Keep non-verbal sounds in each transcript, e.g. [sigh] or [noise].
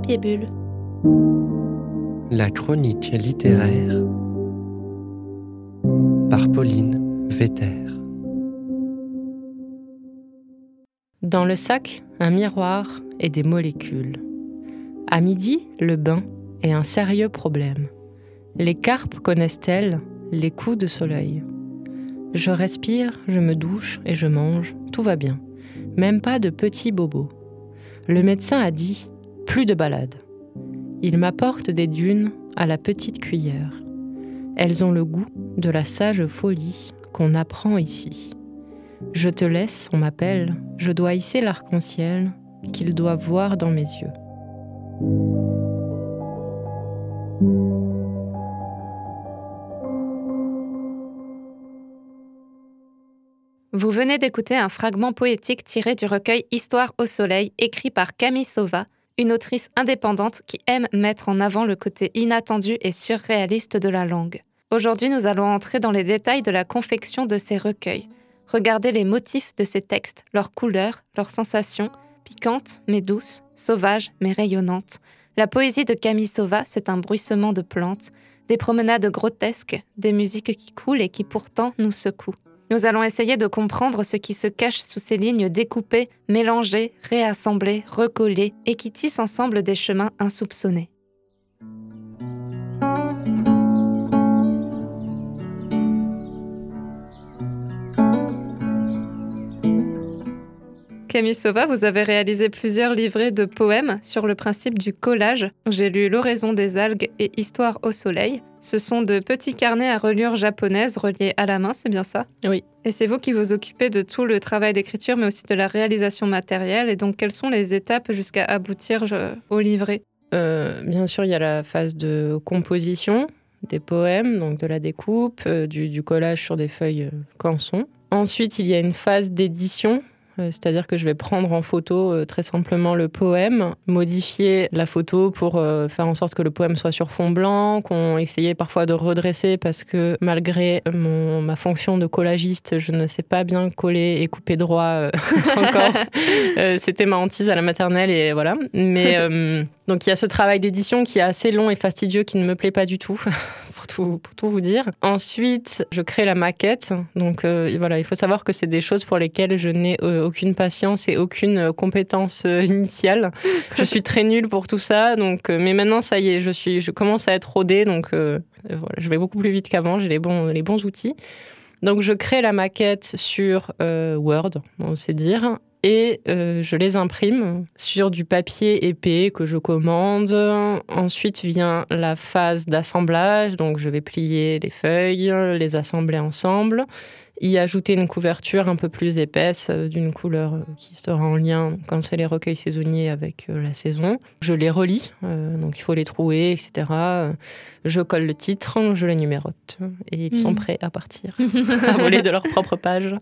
Papier Bulle. La chronique littéraire par Pauline Vetter. Dans le sac, un miroir et des molécules. À midi, le bain est un sérieux problème. Les carpes connaissent-elles les coups de soleil? Je respire, je me douche et je mange, tout va bien. Même pas de petits bobos. Le médecin a dit plus de balade. Il m'apporte des dunes à la petite cuillère. Elles ont le goût de la sage folie qu'on apprend ici. Je te laisse, on m'appelle, je dois hisser l'arc-en-ciel qu'il doit voir dans mes yeux. Vous venez d'écouter un fragment poétique tiré du recueil Histoire au soleil, écrit par Camille Sauva, une autrice indépendante qui aime mettre en avant le côté inattendu et surréaliste de la langue. Aujourd'hui, nous allons entrer dans les détails de la confection de ces recueils. Regardez les motifs de ces textes, leurs couleurs, leurs sensations, piquantes mais douces, sauvages mais rayonnantes. La poésie de Camille c'est un bruissement de plantes, des promenades grotesques, des musiques qui coulent et qui pourtant nous secouent. Nous allons essayer de comprendre ce qui se cache sous ces lignes découpées, mélangées, réassemblées, recollées et qui tissent ensemble des chemins insoupçonnés. Camille vous avez réalisé plusieurs livrets de poèmes sur le principe du collage. J'ai lu L'oraison des algues et Histoire au soleil. Ce sont de petits carnets à reliure japonaise reliés à la main, c'est bien ça? Oui. Et c'est vous qui vous occupez de tout le travail d'écriture, mais aussi de la réalisation matérielle. Et donc, quelles sont les étapes jusqu'à aboutir au livret? Euh, Bien sûr, il y a la phase de composition des poèmes, donc de la découpe, euh, du, collage sur des feuilles euh, canson. Ensuite, il y a une phase d'édition c'est-à-dire que je vais prendre en photo euh, très simplement le poème, modifier la photo pour euh, faire en sorte que le poème soit sur fond blanc, qu'on essayait parfois de redresser parce que malgré mon, ma fonction de collagiste, je ne sais pas bien coller et couper droit [laughs] encore. C'était ma hantise à la maternelle et voilà. Mais [laughs] donc il y a ce travail d'édition qui est assez long et fastidieux qui ne me plaît pas du tout. Pour tout vous dire. Ensuite, je crée la maquette. Donc euh, voilà, il faut savoir que c'est des choses pour lesquelles je n'ai euh, aucune patience et aucune euh, compétence initiale. [laughs] je suis très nulle pour tout ça. Donc, mais maintenant, ça y est, je, suis, je commence à être rodée. Donc voilà, je vais beaucoup plus vite qu'avant. J'ai les bons, les bons outils. Donc je crée la maquette sur Word, on sait dire, et euh, je les imprime sur du papier épais que je commande. Ensuite vient la phase d'assemblage, donc je vais plier les feuilles, les assembler ensemble y ajouter une couverture un peu plus épaisse euh, d'une couleur euh, qui sera en lien quand c'est les recueils saisonniers avec la saison. Je les relis, donc il faut les trouver, etc. Je colle le titre, je les numérote et ils sont hmm. prêts à partir, [laughs] [laughs] à voler de leur propre page.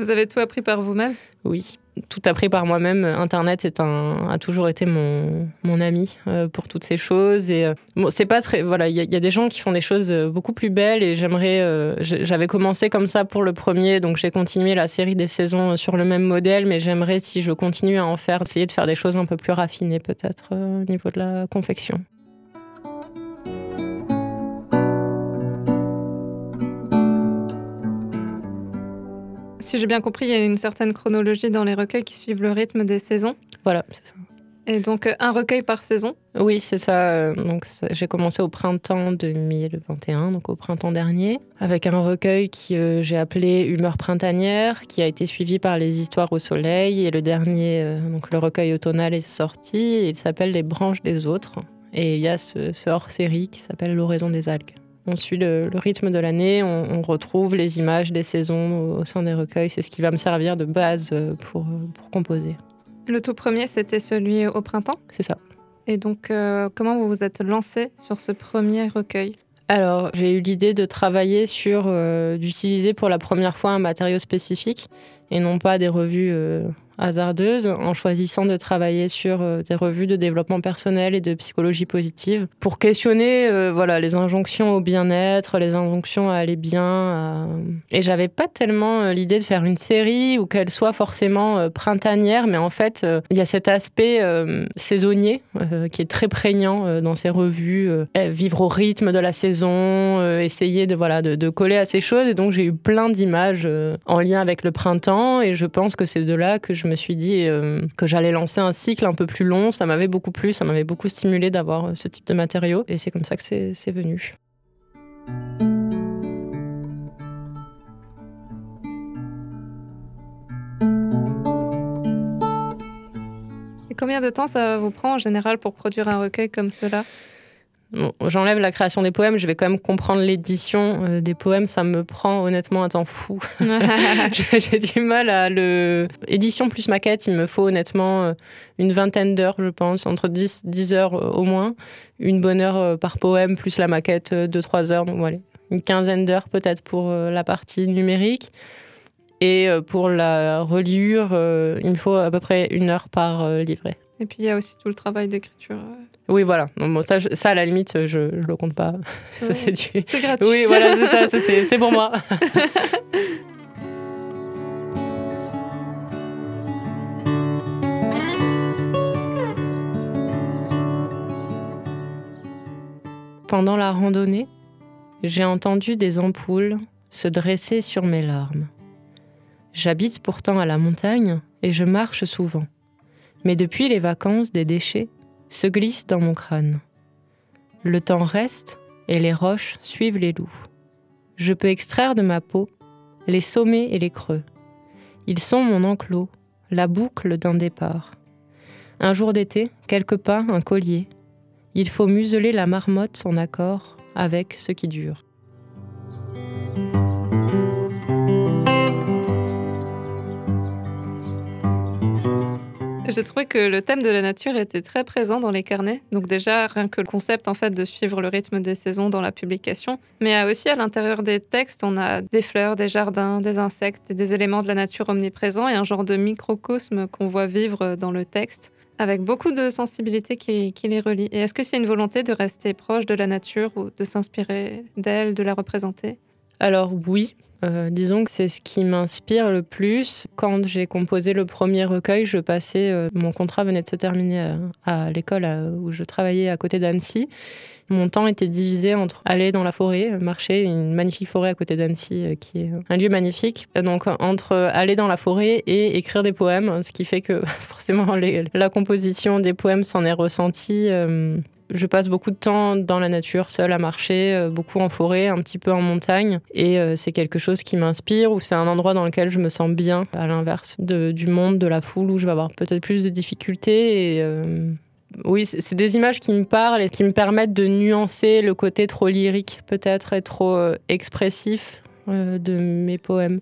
Vous avez tout appris par vous-même? Oui tout appris par moi-même. Internet a toujours été mon, mon ami euh, pour toutes ces choses. Et euh, c'est pas très. Voilà, il y, a des gens qui font des choses euh, beaucoup plus belles et j'aimerais. J'avais commencé comme ça pour le premier, donc j'ai continué la série des saisons sur le même modèle, mais j'aimerais, si je continue à en faire, essayer de faire des choses un peu plus raffinées peut-être au niveau de la confection. Si j'ai bien compris, il y a une certaine chronologie dans les recueils qui suivent le rythme des saisons. Voilà, c'est ça. Et donc euh, un recueil par saison Oui, c'est ça. Euh, donc j'ai commencé au printemps 2021, donc au printemps dernier, avec un recueil qui euh, j'ai appelé Humeur printanière, qui a été suivi par les Histoires au soleil. Et le dernier, donc le recueil automnal est sorti. il s'appelle Les branches des autres. Et il y a ce, ce hors-série qui s'appelle L'oraison des algues on suit le, rythme de l'année, on, retrouve les images des saisons au, sein des recueils. C'est ce qui va me servir de base euh, pour, pour composer. Le tout premier, c'était celui au printemps? C'est ça. Et donc, euh, comment vous vous êtes lancé sur ce premier recueil? Alors, j'ai eu l'idée de travailler sur, euh, d'utiliser pour la première fois un matériau spécifique et non pas des revues hasardeuse en choisissant de travailler sur euh, des revues de développement personnel et de psychologie positive pour questionner euh, voilà les injonctions au bien-être, les injonctions à aller bien. Et j'avais pas tellement l'idée de faire une série ou qu'elle soit forcément printanière, mais en fait il y a cet aspect saisonnier qui est très prégnant dans ces revues. vivre au rythme de la saison, essayer de voilà de coller à ces choses. Et donc j'ai eu plein d'images en lien avec le printemps et je pense que c'est de là que je me suis dit euh, que j'allais lancer un cycle un peu plus long. Ça m'avait beaucoup plu, ça m'avait beaucoup stimulé d'avoir euh, ce type de matériaux et c'est comme ça que c'est venu. Et combien de temps ça vous prend en général pour produire un recueil comme cela? J'enlève la création des poèmes, je vais quand même comprendre l'édition euh, des poèmes. Ça me prend honnêtement un temps fou. [laughs] [laughs] J'ai du mal à le. Édition plus maquette, il me faut honnêtement euh, une vingtaine d'heures, je pense, entre 10, 10 heures euh, au moins. Une bonne heure par poème, plus la maquette, 2-3 heures. Donc voilà, une quinzaine d'heures peut-être pour la partie numérique. Et pour la reliure, il me faut à peu près une heure par livret. Et puis il y a aussi tout le travail d'écriture. Oui, voilà. bon, ça, ça, à la limite, je ne le compte pas. [laughs] ça, c'est du... C'est gratuit. Oui, voilà, c'est ça, c'est pour moi. [laughs] Pendant la randonnée, j'ai entendu des ampoules se dresser sur mes larmes. J'habite pourtant à la montagne et je marche souvent. Mais depuis les vacances, des déchets se glissent dans mon crâne. Le temps reste et les roches suivent les loups. Je peux extraire de ma peau les sommets et les creux. Ils sont mon enclos, la boucle d'un départ. Un jour d'été, quelques pas, un collier. Il faut museler la marmotte en accord avec ce qui dure. [laughs] J'ai trouvé que le thème de la nature était très présent dans les carnets. Donc déjà, rien que le concept en fait de suivre le rythme des saisons dans la publication, mais aussi à l'intérieur des textes, on a des fleurs, des jardins, des insectes, des éléments de la nature omniprésents et un genre de microcosme qu'on voit vivre dans le texte avec beaucoup de sensibilité qui, qui les relie. Et est-ce que c'est une volonté de rester proche de la nature ou de s'inspirer d'elle, de la représenter? Alors oui, euh, disons que c'est ce qui m'inspire le plus. Quand j'ai composé le premier recueil, je passais, euh, mon contrat venait de se terminer euh, à, l'école où je travaillais à côté d'Annecy. Mon temps était divisé entre aller dans la forêt, marcher, une magnifique forêt à côté d'Annecy, qui est un lieu magnifique. Donc entre aller dans la forêt et écrire des poèmes, ce qui fait que [laughs] forcément la composition des poèmes s'en est ressentie je passe beaucoup de temps dans la nature, seule à marcher, euh, beaucoup en forêt, un petit peu en montagne. Et euh, c'est quelque chose qui m'inspire ou c'est un endroit dans lequel je me sens bien, à l'inverse du monde, de la foule, où je vais avoir peut-être plus de difficultés. Et, euh, oui, c'est des images qui me parlent et qui me permettent de nuancer le côté trop lyrique, peut-être, et trop expressif de mes poèmes.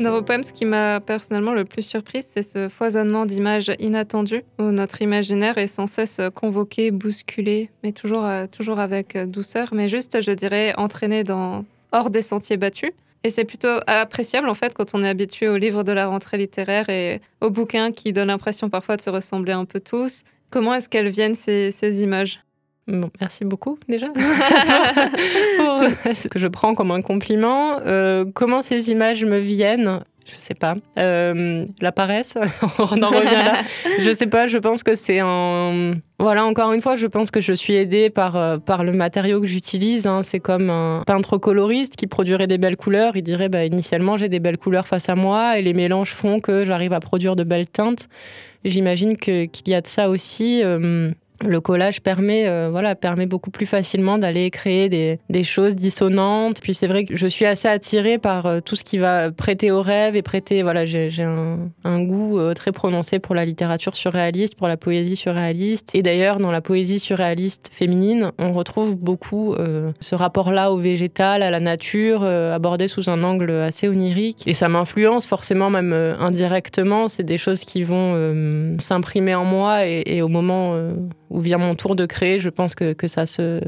Dans vos poèmes, ce qui m'a personnellement le plus surprise, c'est ce foisonnement d'images inattendues où notre imaginaire est sans cesse convoqué, bousculé, mais toujours, euh, toujours avec douceur, mais juste, je dirais, entraîné dans hors des sentiers battus. Et c'est plutôt appréciable en fait quand on est habitué aux livres de la rentrée littéraire et aux bouquins qui donnent l'impression parfois de se ressembler un peu tous. Comment est-ce qu'elles viennent ces, ces images? Bon, merci beaucoup déjà [laughs] pour ce que je prends comme un compliment. Euh, comment ces images me viennent je sais pas. Euh, la paresse, [laughs] on en revient là. [laughs] Je sais pas, je pense que c'est un. Voilà, encore une fois, je pense que je suis aidée par, euh, par le matériau que j'utilise. Hein. C'est comme un peintre coloriste qui produirait des belles couleurs. Il dirait bah, initialement, j'ai des belles couleurs face à moi et les mélanges font que j'arrive à produire de belles teintes. J'imagine qu'il y a de ça aussi le collage permet, euh, voilà, permet beaucoup plus facilement d'aller créer des, choses dissonantes. Puis c'est vrai que je suis assez attirée par euh, tout ce qui va prêter au rêve et prêter. Voilà, j'ai un, goût euh, très prononcé pour la littérature surréaliste, pour la poésie surréaliste. Et d'ailleurs, dans la poésie surréaliste féminine, on retrouve beaucoup ce rapport-là au végétal, à la nature, abordé sous un angle assez onirique. Et ça m'influence forcément, même indirectement. C'est des choses qui vont s'imprimer en moi et, au moment ou vient mon tour de créer, je pense que, ça, se,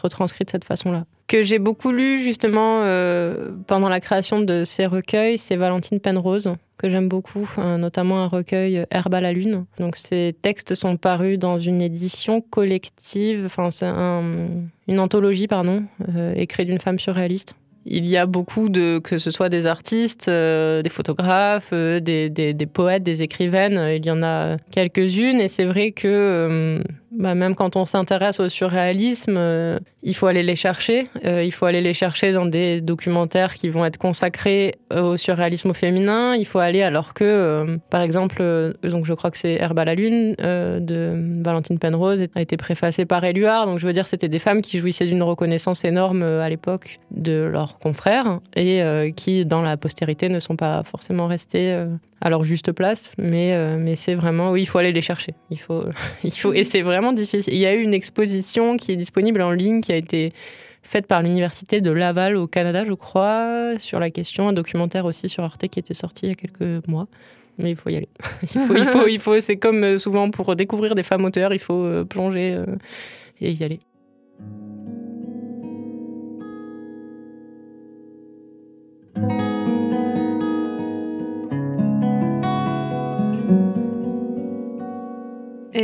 retranscrit de cette façon-là. Que j'ai beaucoup lu justement euh, pendant la création de ces recueils, c'est Valentine Penrose, que j'aime beaucoup, notamment un recueil Herbe à la Lune. Donc ces textes sont parus dans une édition collective, enfin c'est une anthologie, pardon, euh, écrite d'une femme surréaliste il y a beaucoup de, que ce soit des artistes, euh, des photographes, euh, des, poètes, des écrivaines, il y en a quelques-unes. Et c'est vrai que euh, bah, même quand on s'intéresse au surréalisme, il faut aller les chercher. il faut aller les chercher dans des documentaires qui vont être consacrés au surréalisme féminin. Il faut aller alors que, par exemple, donc je crois que c'est Herbe à la Lune de Valentine Penrose a été préfacé par Éluard. Donc je veux dire, c'était des femmes qui jouissaient d'une reconnaissance énorme à l'époque de leur confrères et euh, qui, dans la postérité, ne sont pas forcément restés euh, à leur juste place. Mais, euh, mais c'est vraiment, oui, il faut aller les chercher. Il faut, [laughs] il faut, et c'est vraiment difficile. Il y a eu une exposition qui est disponible en ligne qui a été faite par l'université de Laval au Canada, je crois, sur la question, un documentaire aussi sur Arte qui était sorti il y a quelques mois. Mais il faut y aller. [laughs] il faut, il faut, il faut c'est comme souvent pour découvrir des femmes auteurs, il faut plonger et y aller.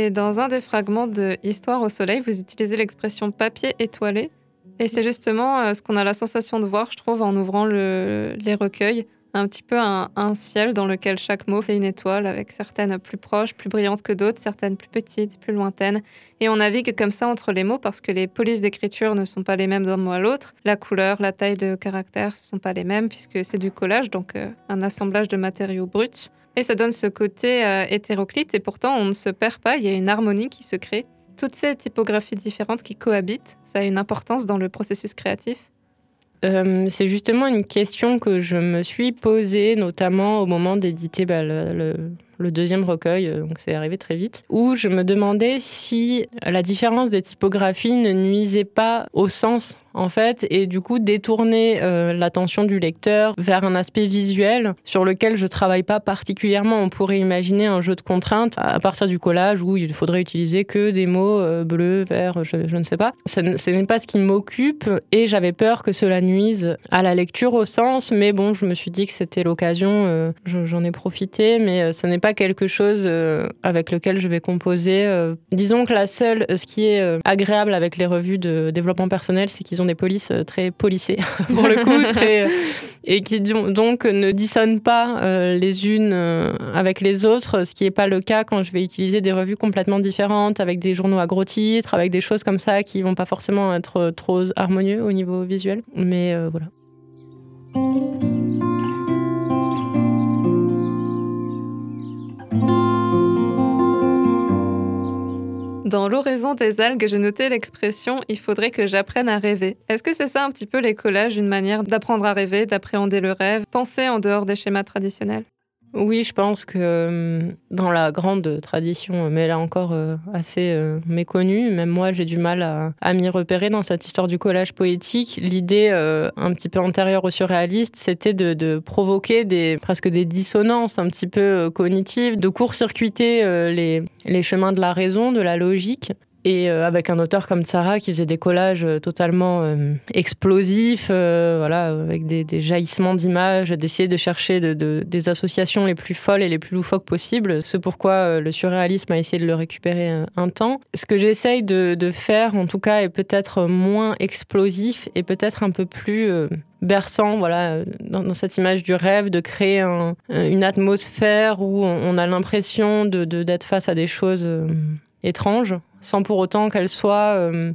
Et dans un des fragments de Histoire au soleil, vous utilisez l'expression papier étoilé. Et c'est justement euh, ce qu'on a la sensation de voir, je trouve, en ouvrant les recueils. Un petit peu un, ciel dans lequel chaque mot fait une étoile, avec certaines plus proches, plus brillantes que d'autres, certaines plus petites, plus lointaines. Et on navigue comme ça entre les mots parce que les polices d'écriture ne sont pas les mêmes d'un mot à l'autre. La couleur, la taille de caractère ne sont pas les mêmes puisque c'est du collage, donc euh, un assemblage de matériaux bruts. Et ça donne ce côté euh, hétéroclite et pourtant on ne se perd pas, il y a une harmonie qui se crée. Toutes ces typographies différentes qui cohabitent, ça a une importance dans le processus créatif. Euh, c'est justement une question que je me suis posée, notamment au moment d'éditer bah, le, le, deuxième recueil, euh, donc c'est arrivé très vite, où je me demandais si la différence des typographies ne nuisait pas au sens en fait, et du coup détourner euh, l'attention du lecteur vers un aspect visuel sur lequel je travaille pas particulièrement. On pourrait imaginer un jeu de contraintes à partir du collage où il faudrait utiliser que des mots euh, bleus, verts, je, ne sais pas. Ce n'est pas ce qui m'occupe et j'avais peur que cela nuise à la lecture au sens, mais bon, je me suis dit que c'était l'occasion, euh, j'en ai profité, mais ce n'est pas quelque chose avec lequel je vais composer. disons que la seule, ce qui est agréable avec les revues de développement personnel, c'est qu'ils des polices euh, très policées, [laughs] pour le coup, [laughs] euh, et qui donc ne dissonnent pas euh, les unes avec les autres, ce qui n'est pas le cas quand je vais utiliser des revues complètement différentes, avec des journaux à gros titres, avec des choses comme ça qui vont pas forcément être trop harmonieux au niveau visuel. Mais voilà. Dans l'oraison des algues, j'ai noté l'expression il faudrait que j'apprenne à rêver. Est-ce que c'est ça un petit peu les collages, une manière d'apprendre à rêver, d'appréhender le rêve, penser en dehors des schémas traditionnels? Oui, je pense que euh, dans la grande tradition, mais elle est encore euh, assez euh, méconnue, même moi j'ai du mal à, m'y repérer dans cette histoire du collage poétique. L'idée un petit peu antérieure au surréaliste, c'était de, provoquer presque des dissonances un petit peu cognitives, de court-circuiter les chemins de la raison, de la logique, et euh, avec un auteur comme Sarah qui faisait des collages euh, totalement euh, explosifs, voilà, avec des, jaillissements d'images, d'essayer de chercher de, des associations les plus folles et les plus loufoques possibles. C'est pourquoi le surréalisme a essayé de le récupérer un, temps. Ce que j'essaye de, faire, en tout cas, est peut-être moins explosif et peut-être un peu plus berçant, voilà, dans, cette image du rêve, de créer une atmosphère où on, a l'impression d'être face à des choses étranges sans pour autant qu'elle soit euh,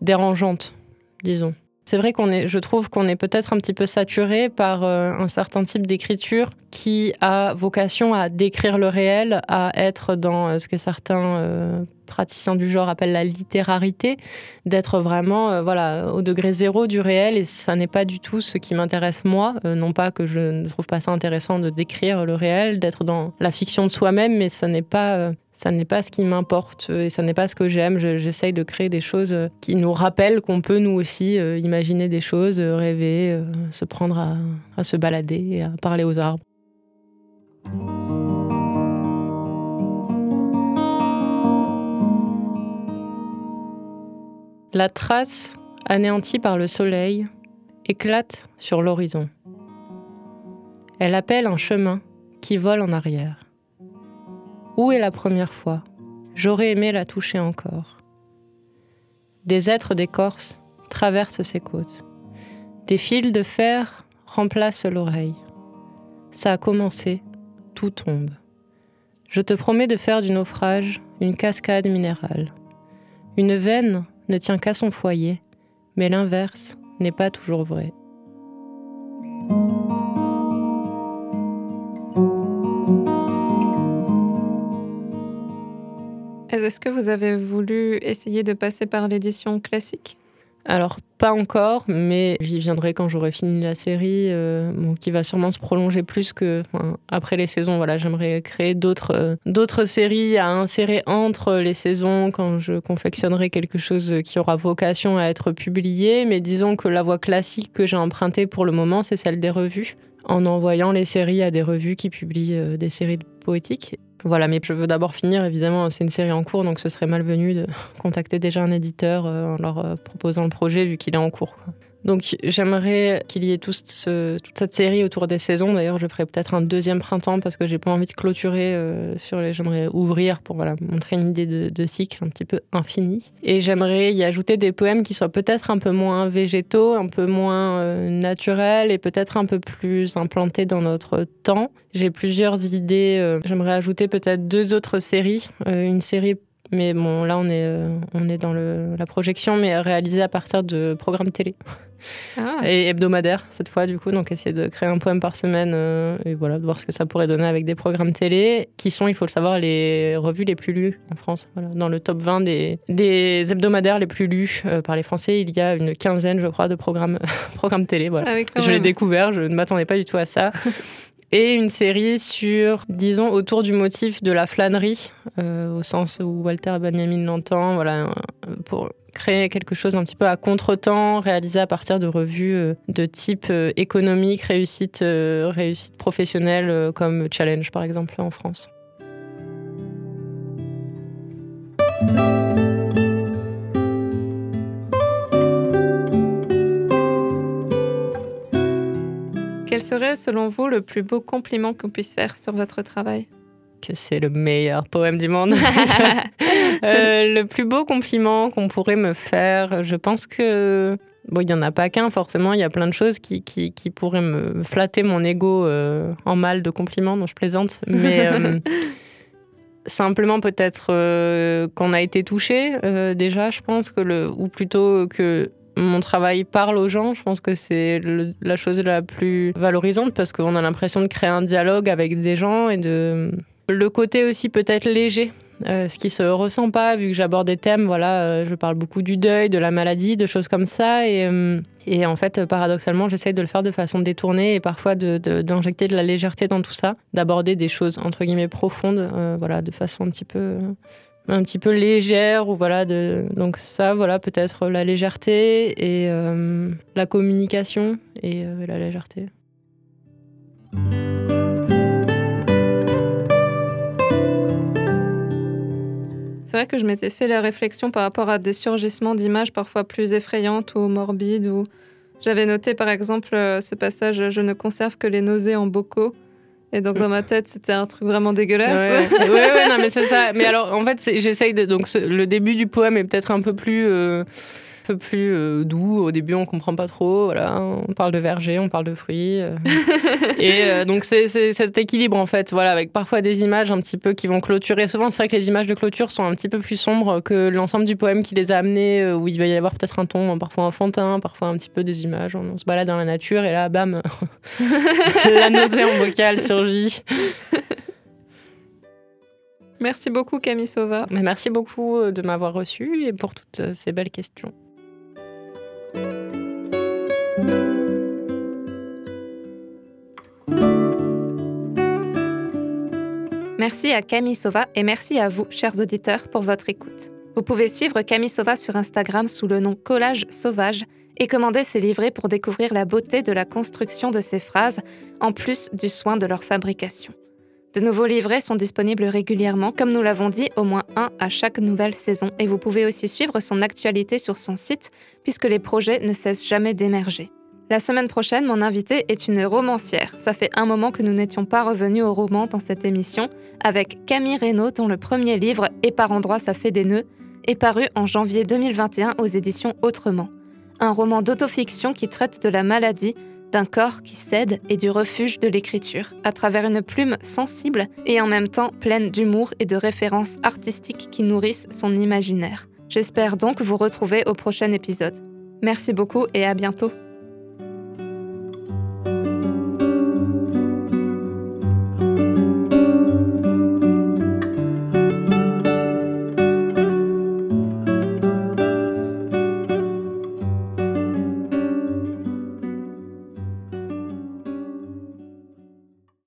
dérangeante, disons. C'est vrai qu'on est, je trouve qu'on est peut-être un petit peu saturé par euh, un certain type d'écriture qui a vocation à décrire le réel, à être dans euh, ce que certains praticiens du genre appellent la littérarité, d'être vraiment voilà au degré zéro du réel et ça n'est pas du tout ce qui m'intéresse moi. non pas que je ne trouve pas ça intéressant de décrire le réel, d'être dans la fiction de soi-même, mais ça n'est pas ça n'est pas ce qui m'importe et ça n'est pas ce que j'aime. J'essaye de créer des choses qui nous rappellent qu'on peut nous aussi euh, imaginer des choses, euh, rêver, euh, se prendre à, à se balader et à parler aux arbres. La trace, anéantie par le soleil, éclate sur l'horizon. Elle appelle un chemin qui vole en arrière. Où est la première fois? J'aurais aimé la toucher encore. Des êtres d'écorce traversent ses côtes. Des fils de fer remplacent l'oreille. Ça a commencé, tout tombe. Je te promets de faire du naufrage une cascade minérale. Une veine ne tient qu'à son foyer, mais l'inverse n'est pas toujours vrai. Est-ce que vous avez voulu essayer de passer par l'édition classique? Alors, pas encore, mais j'y viendrai quand j'aurai fini la série, euh, qui va sûrement se prolonger plus que après les saisons. Voilà, j'aimerais créer d'autres euh, d'autres séries à insérer entre les saisons quand je confectionnerai quelque chose qui aura vocation à être publié. Mais disons que la voie classique que j'ai empruntée pour le moment, c'est celle des revues, en envoyant les séries à des revues qui publient euh, des séries poétiques. Voilà, mais je veux d'abord finir, évidemment, c'est une série en cours, donc ce serait malvenu de [laughs] contacter déjà un éditeur euh, en leur euh, proposant le projet vu qu'il est en cours. Donc j'aimerais qu'il y ait toute cette série autour des saisons. D'ailleurs, je ferai peut-être un deuxième printemps parce que j'ai pas envie de clôturer euh, sur les. J'aimerais ouvrir pour voilà montrer une idée de, cycle un petit peu infini. Et j'aimerais y ajouter des poèmes qui soient peut-être un peu moins végétaux, un peu moins euh, naturels et peut-être un peu plus implantés dans notre temps. J'ai plusieurs idées. Euh, j'aimerais ajouter peut-être deux autres séries. une série mais bon, là, on est, on est dans la projection, mais réalisée à partir de programmes télé. [laughs] Ah. Et hebdomadaire cette fois, du coup. Donc, essayer de créer un poème par semaine euh, et voilà, de voir ce que ça pourrait donner avec des programmes télé qui sont, il faut le savoir, les revues les plus lues en France. Voilà. Dans le top 20 des, des hebdomadaires les plus lus euh, par les Français, il y a une quinzaine, je crois, de programmes, [laughs] programmes télé. Voilà. Ah je l'ai découvert, je ne m'attendais pas du tout à ça. [laughs] et une série sur, disons, autour du motif de la flânerie, euh, au sens où Walter Benjamin l'entend, voilà, pour créer quelque chose un petit peu à contre-temps, réalisé à partir de revues euh, de type euh, économique, réussite, euh, réussite professionnelle, comme Challenge par exemple en France. Quel serait selon vous le plus beau compliment qu'on puisse faire sur votre travail? Que c'est le meilleur poème du monde. [laughs] Euh, le plus beau compliment qu'on pourrait me faire, je pense que Bon, il n'y en a pas qu'un, forcément, il y a plein de choses qui, qui, qui pourraient me flatter mon ego euh, en mal de compliments, dont je plaisante. Mais euh, [laughs] simplement, peut-être qu'on a été touché, déjà, je pense, que le, ou plutôt que mon travail parle aux gens, je pense que c'est la chose la plus valorisante parce qu'on a l'impression de créer un dialogue avec des gens et de le côté aussi peut-être léger, euh, ce qui se ressent pas vu que j'aborde des thèmes, voilà, euh, je parle beaucoup du deuil, de la maladie, de choses comme ça. Et, euh, en fait, paradoxalement, j'essaye de le faire de façon détournée et parfois d'injecter de, de, la légèreté dans tout ça, d'aborder des choses entre guillemets profondes, voilà, de façon un petit peu un petit peu légère ou voilà de donc ça voilà peut-être la légèreté et la communication et la légèreté. C'est vrai que je m'étais fait la réflexion par rapport à des surgissements d'images parfois plus effrayantes ou morbides. Ou j'avais noté par exemple euh, ce passage Je ne conserve que les nausées en bocaux. Et donc dans ma tête, c'était un truc vraiment dégueulasse. Oui, [laughs] ouais, non, mais c'est ça. Mais alors, en fait, j'essaye de. Donc, le début du poème est peut-être un peu plus. Euh, peu plus euh, doux. Au début, on comprend pas trop. Voilà, on parle de verger, on parle de fruits. Euh. [laughs] et euh, donc, c'est cet équilibre, en fait, voilà, avec parfois des images un petit peu qui vont clôturer. Souvent, c'est vrai que les images de clôture sont un petit peu plus sombres que l'ensemble du poème qui les a amenées, où il va y avoir peut-être un ton parfois enfantin, parfois un petit peu des images. On, se balade dans la nature et là, bam, [laughs] la nausée en bocal surgit. Merci beaucoup Camille Sova. Merci beaucoup de m'avoir reçu et pour toutes ces belles questions. Merci à Camille Sova et merci à vous, chers auditeurs, pour votre écoute. Vous pouvez suivre Camille Sova sur Instagram sous le nom Collage Sauvage et commander ses livrets pour découvrir la beauté de la construction de ses phrases, en plus du soin de leur fabrication. De nouveaux livrets sont disponibles régulièrement, comme nous l'avons dit, au moins un à chaque nouvelle saison, et vous pouvez aussi suivre son actualité sur son site, puisque les projets ne cessent jamais d'émerger. La semaine prochaine, mon invitée est une romancière. Ça fait un moment que nous n'étions pas revenus au roman dans cette émission, avec Camille Reynaud, dont le premier livre, Et par endroits ça fait des nœuds, est paru en janvier 2021 aux éditions Autrement. Un roman d'autofiction qui traite de la maladie, d'un corps qui cède et du refuge de l'écriture, à travers une plume sensible et en même temps pleine d'humour et de références artistiques qui nourrissent son imaginaire. J'espère donc vous retrouver au prochain épisode. Merci beaucoup et à bientôt.